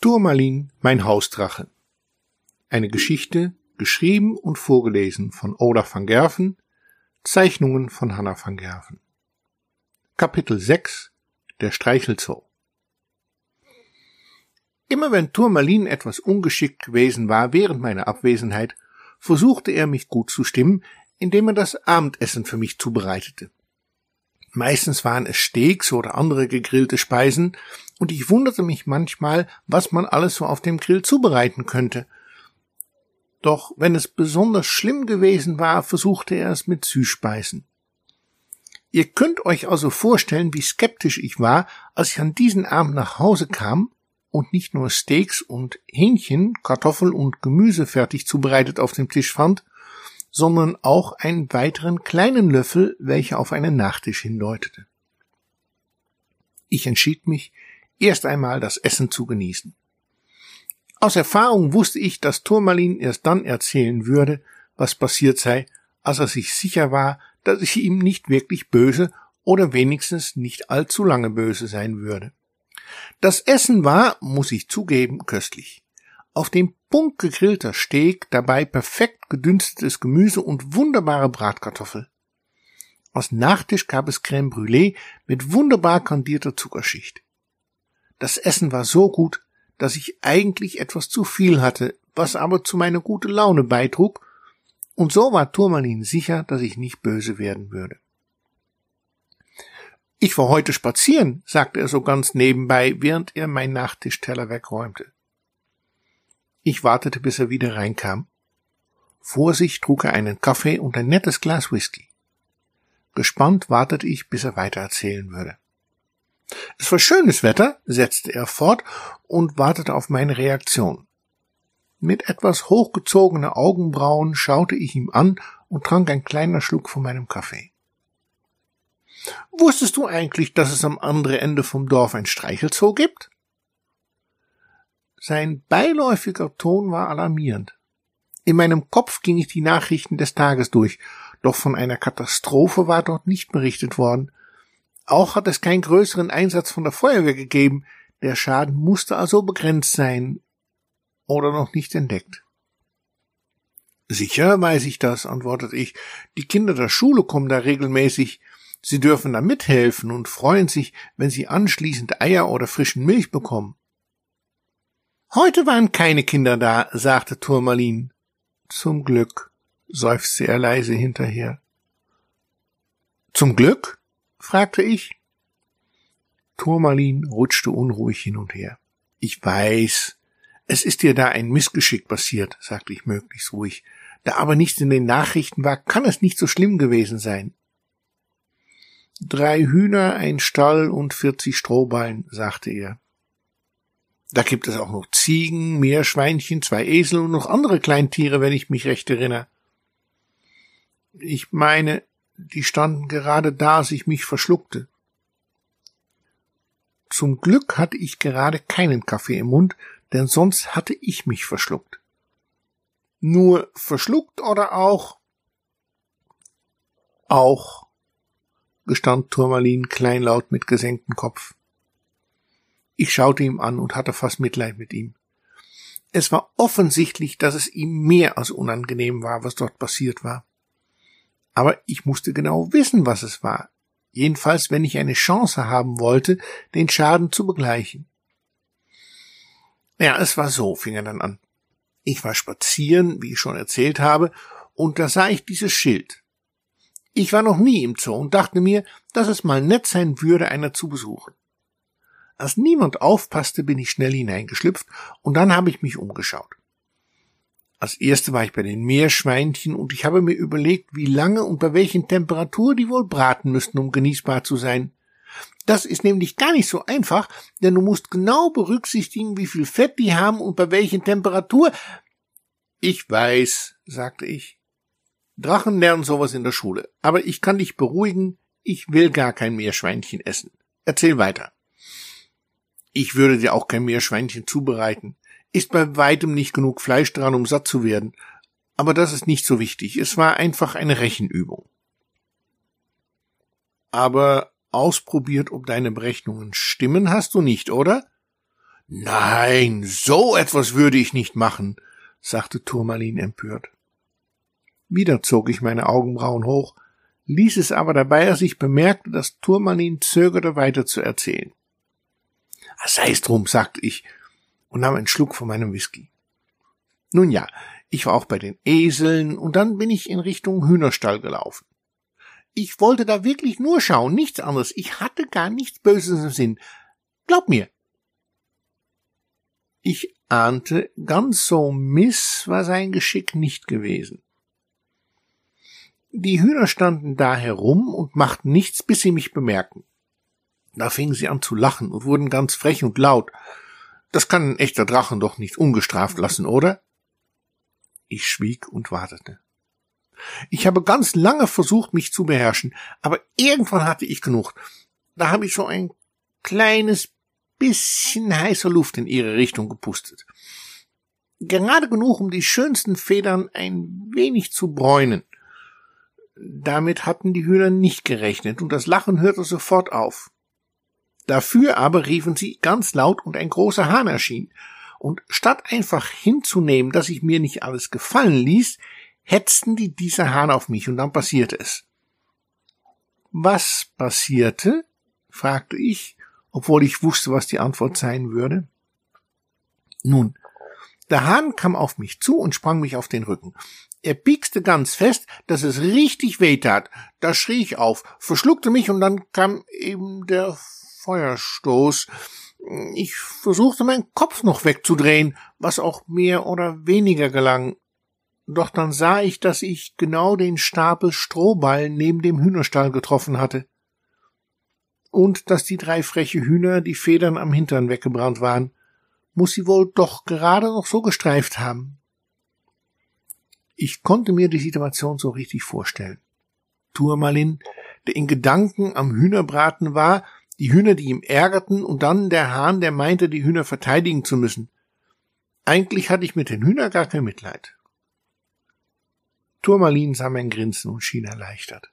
Turmalin, mein Hausdrache. Eine Geschichte, geschrieben und vorgelesen von Olaf van Gerven, Zeichnungen von Hanna van Gerven. Kapitel 6 Der Streichelzoo Immer wenn Turmalin etwas ungeschickt gewesen war während meiner Abwesenheit, versuchte er mich gut zu stimmen, indem er das Abendessen für mich zubereitete. Meistens waren es Steaks oder andere gegrillte Speisen, und ich wunderte mich manchmal, was man alles so auf dem Grill zubereiten könnte. Doch wenn es besonders schlimm gewesen war, versuchte er es mit Süßspeisen. Ihr könnt euch also vorstellen, wie skeptisch ich war, als ich an diesen Abend nach Hause kam und nicht nur Steaks und Hähnchen, Kartoffel und Gemüse fertig zubereitet auf dem Tisch fand, sondern auch einen weiteren kleinen Löffel, welcher auf einen Nachtisch hindeutete. Ich entschied mich, erst einmal das Essen zu genießen. Aus Erfahrung wusste ich, dass Turmalin erst dann erzählen würde, was passiert sei, als er sich sicher war, dass ich ihm nicht wirklich böse oder wenigstens nicht allzu lange böse sein würde. Das Essen war, muss ich zugeben, köstlich. Auf dem Punkt gegrillter Steak, dabei perfekt gedünstetes Gemüse und wunderbare Bratkartoffel. Als Nachtisch gab es Crème Brûlée mit wunderbar kandierter Zuckerschicht. Das Essen war so gut, dass ich eigentlich etwas zu viel hatte, was aber zu meiner gute Laune beitrug, und so war Turmalin sicher, dass ich nicht böse werden würde. Ich war heute spazieren, sagte er so ganz nebenbei, während er mein Nachtischteller wegräumte. Ich wartete, bis er wieder reinkam. Vor sich trug er einen Kaffee und ein nettes Glas Whisky. Gespannt wartete ich, bis er weitererzählen würde. Es war schönes Wetter, setzte er fort und wartete auf meine Reaktion. Mit etwas hochgezogener Augenbrauen schaute ich ihm an und trank einen kleinen Schluck von meinem Kaffee. Wusstest du eigentlich, dass es am anderen Ende vom Dorf ein Streichelzoo gibt? Sein beiläufiger Ton war alarmierend. In meinem Kopf ging ich die Nachrichten des Tages durch, doch von einer Katastrophe war dort nicht berichtet worden. Auch hat es keinen größeren Einsatz von der Feuerwehr gegeben, der Schaden musste also begrenzt sein oder noch nicht entdeckt. Sicher weiß ich das, antwortete ich. Die Kinder der Schule kommen da regelmäßig. Sie dürfen da mithelfen und freuen sich, wenn sie anschließend Eier oder frischen Milch bekommen. Heute waren keine Kinder da, sagte Turmalin. Zum Glück, seufzte er leise hinterher. Zum Glück? fragte ich. Turmalin rutschte unruhig hin und her. Ich weiß. Es ist dir da ein Missgeschick passiert, sagte ich möglichst ruhig. Da aber nichts in den Nachrichten war, kann es nicht so schlimm gewesen sein. Drei Hühner, ein Stall und vierzig Strohballen, sagte er. Da gibt es auch noch Ziegen, Meerschweinchen, zwei Esel und noch andere Kleintiere, wenn ich mich recht erinnere. Ich meine, die standen gerade da, als ich mich verschluckte. Zum Glück hatte ich gerade keinen Kaffee im Mund, denn sonst hatte ich mich verschluckt. Nur verschluckt oder auch? Auch, gestand Turmalin kleinlaut mit gesenktem Kopf. Ich schaute ihm an und hatte fast Mitleid mit ihm. Es war offensichtlich, dass es ihm mehr als unangenehm war, was dort passiert war. Aber ich musste genau wissen, was es war. Jedenfalls, wenn ich eine Chance haben wollte, den Schaden zu begleichen. Ja, es war so, fing er dann an. Ich war spazieren, wie ich schon erzählt habe, und da sah ich dieses Schild. Ich war noch nie im Zoo und dachte mir, dass es mal nett sein würde, einer zu besuchen. Als niemand aufpasste, bin ich schnell hineingeschlüpft und dann habe ich mich umgeschaut. Als erste war ich bei den Meerschweinchen und ich habe mir überlegt, wie lange und bei welchen Temperatur die wohl braten müssten, um genießbar zu sein. Das ist nämlich gar nicht so einfach, denn du musst genau berücksichtigen, wie viel Fett die haben und bei welchen Temperatur. Ich weiß, sagte ich. Drachen lernen sowas in der Schule, aber ich kann dich beruhigen, ich will gar kein Meerschweinchen essen. Erzähl weiter. Ich würde dir auch kein Meerschweinchen zubereiten. Ist bei weitem nicht genug Fleisch dran, um satt zu werden. Aber das ist nicht so wichtig. Es war einfach eine Rechenübung. Aber ausprobiert, ob deine Berechnungen stimmen, hast du nicht, oder? Nein, so etwas würde ich nicht machen, sagte Turmalin empört. Wieder zog ich meine Augenbrauen hoch, ließ es aber dabei, als ich bemerkte, dass Turmalin zögerte, weiter zu erzählen. Ah, Sei's drum, sagte ich und nahm einen Schluck von meinem Whisky. Nun ja, ich war auch bei den Eseln und dann bin ich in Richtung Hühnerstall gelaufen. Ich wollte da wirklich nur schauen, nichts anderes. Ich hatte gar nichts Böses im Sinn. Glaub mir. Ich ahnte, ganz so miss war sein Geschick nicht gewesen. Die Hühner standen da herum und machten nichts, bis sie mich bemerkten. Da fingen sie an zu lachen und wurden ganz frech und laut. Das kann ein echter Drachen doch nicht ungestraft lassen, oder? Ich schwieg und wartete. Ich habe ganz lange versucht, mich zu beherrschen, aber irgendwann hatte ich genug. Da habe ich so ein kleines bisschen heißer Luft in ihre Richtung gepustet. Gerade genug, um die schönsten Federn ein wenig zu bräunen. Damit hatten die Hühner nicht gerechnet und das Lachen hörte sofort auf. Dafür aber riefen sie ganz laut und ein großer Hahn erschien. Und statt einfach hinzunehmen, dass ich mir nicht alles gefallen ließ, hetzten die dieser Hahn auf mich und dann passierte es. Was passierte? fragte ich, obwohl ich wusste, was die Antwort sein würde. Nun, der Hahn kam auf mich zu und sprang mich auf den Rücken. Er piekste ganz fest, dass es richtig weh tat. Da schrie ich auf, verschluckte mich und dann kam eben der Feuerstoß. Ich versuchte meinen Kopf noch wegzudrehen, was auch mehr oder weniger gelang. Doch dann sah ich, dass ich genau den Stapel Strohballen neben dem Hühnerstall getroffen hatte. Und dass die drei freche Hühner die Federn am Hintern weggebrannt waren. Muss sie wohl doch gerade noch so gestreift haben. Ich konnte mir die Situation so richtig vorstellen. Turmalin, der in Gedanken am Hühnerbraten war, die Hühner, die ihm ärgerten, und dann der Hahn, der meinte, die Hühner verteidigen zu müssen. Eigentlich hatte ich mit den Hühnern gar kein Mitleid. Turmalin sah mein Grinsen und schien erleichtert.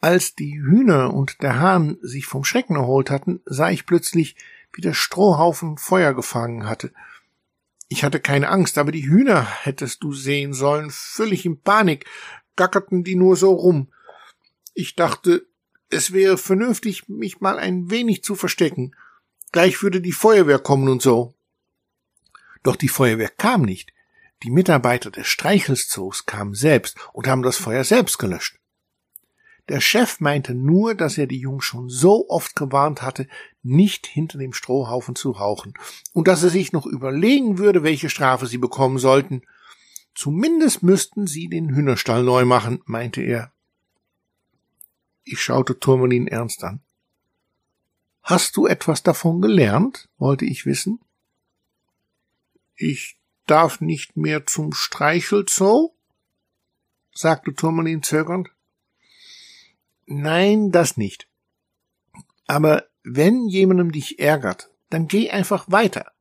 Als die Hühner und der Hahn sich vom Schrecken erholt hatten, sah ich plötzlich, wie der Strohhaufen Feuer gefangen hatte ich hatte keine Angst, aber die Hühner hättest du sehen sollen, völlig in Panik, gackerten die nur so rum. Ich dachte, es wäre vernünftig, mich mal ein wenig zu verstecken. Gleich würde die Feuerwehr kommen und so. Doch die Feuerwehr kam nicht. Die Mitarbeiter des Streichelszoos kamen selbst und haben das Feuer selbst gelöscht. Der Chef meinte nur, dass er die Jungs schon so oft gewarnt hatte, nicht hinter dem Strohhaufen zu rauchen, und dass er sich noch überlegen würde, welche Strafe sie bekommen sollten. Zumindest müssten sie den Hühnerstall neu machen, meinte er. Ich schaute Turmalin ernst an. Hast du etwas davon gelernt? wollte ich wissen. Ich darf nicht mehr zum Streichelzoo? sagte Turmalin zögernd. Nein, das nicht. Aber wenn jemandem dich ärgert, dann geh einfach weiter.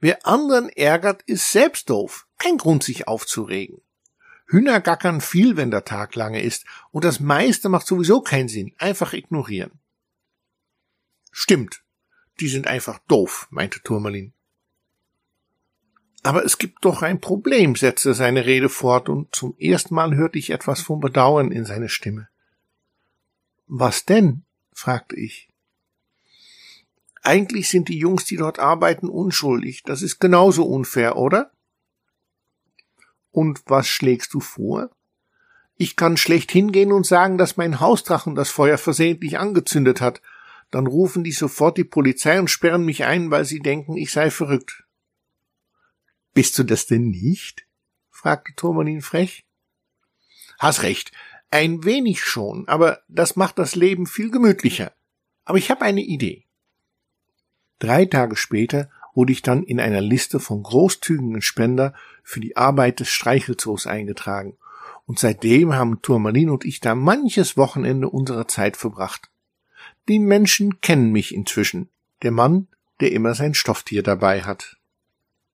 Wer anderen ärgert, ist selbst doof. Kein Grund, sich aufzuregen. Hühner gackern viel, wenn der Tag lange ist, und das meiste macht sowieso keinen Sinn. Einfach ignorieren. Stimmt. Die sind einfach doof, meinte Turmalin. Aber es gibt doch ein Problem, setzte seine Rede fort, und zum ersten Mal hörte ich etwas von Bedauern in seine Stimme. Was denn? fragte ich. Eigentlich sind die Jungs, die dort arbeiten, unschuldig. Das ist genauso unfair, oder? Und was schlägst du vor? Ich kann schlecht hingehen und sagen, dass mein Hausdrachen das Feuer versehentlich angezündet hat. Dann rufen die sofort die Polizei und sperren mich ein, weil sie denken, ich sei verrückt. Bist du das denn nicht? fragte Turmanin frech. Hast recht. Ein wenig schon, aber das macht das Leben viel gemütlicher. Aber ich habe eine Idee. Drei Tage später wurde ich dann in einer Liste von großzügigen Spender für die Arbeit des Streichelzoos eingetragen. Und seitdem haben Turmalin und ich da manches Wochenende unserer Zeit verbracht. Die Menschen kennen mich inzwischen. Der Mann, der immer sein Stofftier dabei hat.